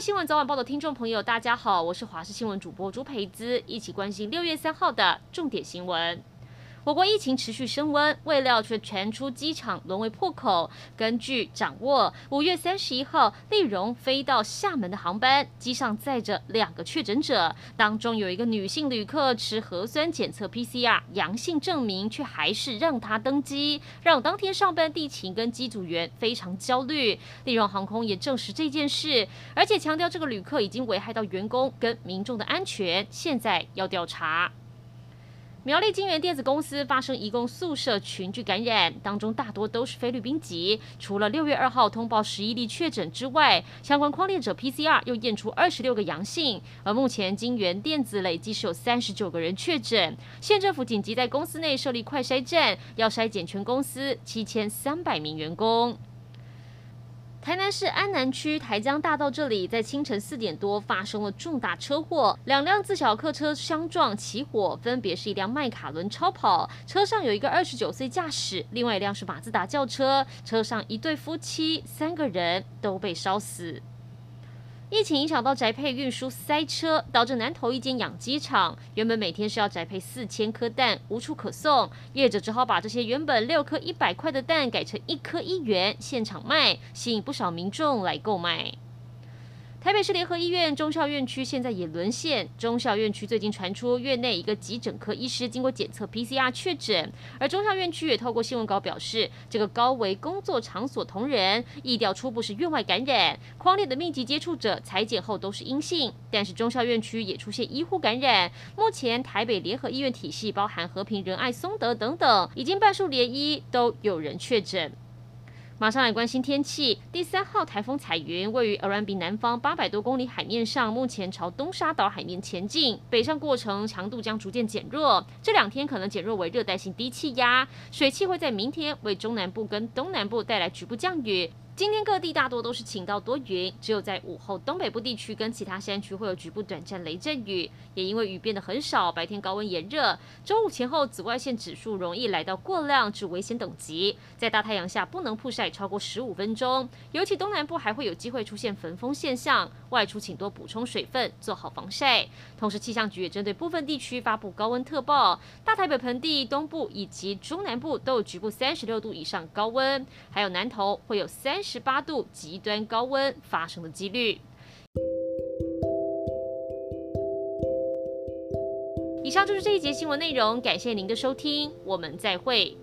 新闻早晚报的听众朋友，大家好，我是华视新闻主播朱培姿，一起关心六月三号的重点新闻。我国疫情持续升温，未料却传出机场沦为破口。根据掌握，五月三十一号，丽荣飞到厦门的航班，机上载着两个确诊者，当中有一个女性旅客持核酸检测 PCR 阳性证明，却还是让她登机，让当天上班地勤跟机组员非常焦虑。丽荣航空也证实这件事，而且强调这个旅客已经危害到员工跟民众的安全，现在要调查。苗栗金源电子公司发生一共宿舍群聚感染，当中大多都是菲律宾籍。除了六月二号通报十一例确诊之外，相关匡列者 PCR 又验出二十六个阳性。而目前金源电子累计是有三十九个人确诊，县政府紧急在公司内设立快筛站，要筛检全公司七千三百名员工。台南市安南区台江大道这里，在清晨四点多发生了重大车祸，两辆自小客车相撞起火，分别是一辆迈卡伦超跑，车上有一个二十九岁驾驶，另外一辆是马自达轿车，车上一对夫妻三个人都被烧死。疫情影响到宅配运输塞车，导致南投一间养鸡场原本每天是要宅配四千颗蛋，无处可送，业者只好把这些原本六颗一百块的蛋改成一颗一元，现场卖，吸引不少民众来购买。台北市联合医院中校院区现在也沦陷。中校院区最近传出院内一个急诊科医师经过检测 PCR 确诊，而中校院区也透过新闻稿表示，这个高危工作场所同仁疫调初步是院外感染，框列的密集接触者采检后都是阴性，但是中校院区也出现医护感染。目前台北联合医院体系包含和平仁爱松德等等，已经半数联医都有人确诊。马上来关心天气。第三号台风彩云位于鹅銮鼻南方八百多公里海面上，目前朝东沙岛海面前进，北上过程强度将逐渐减弱。这两天可能减弱为热带性低气压，水汽会在明天为中南部跟东南部带来局部降雨。今天各地大多都是晴到多云，只有在午后东北部地区跟其他山区会有局部短暂雷阵雨。也因为雨变得很少，白天高温炎热，中午前后紫外线指数容易来到过量至危险等级，在大太阳下不能曝晒超过十五分钟。尤其东南部还会有机会出现焚风现象，外出请多补充水分，做好防晒。同时气象局也针对部分地区发布高温特报，大台北盆地、东部以及中南部都有局部三十六度以上高温，还有南投会有三十。十八度极端高温发生的几率。以上就是这一节新闻内容，感谢您的收听，我们再会。